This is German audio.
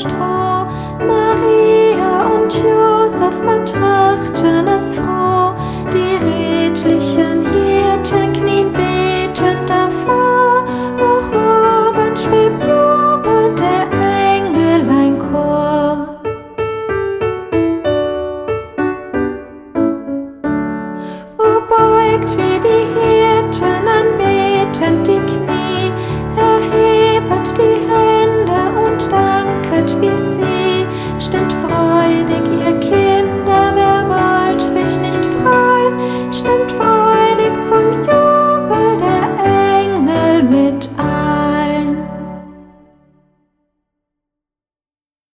Stroh. Maria und Josef betrachten es froh. Die redlichen Hirten knien betend davor. Hoch oben schwebt jubelnd der Engel ein Chor. Wo beugt wie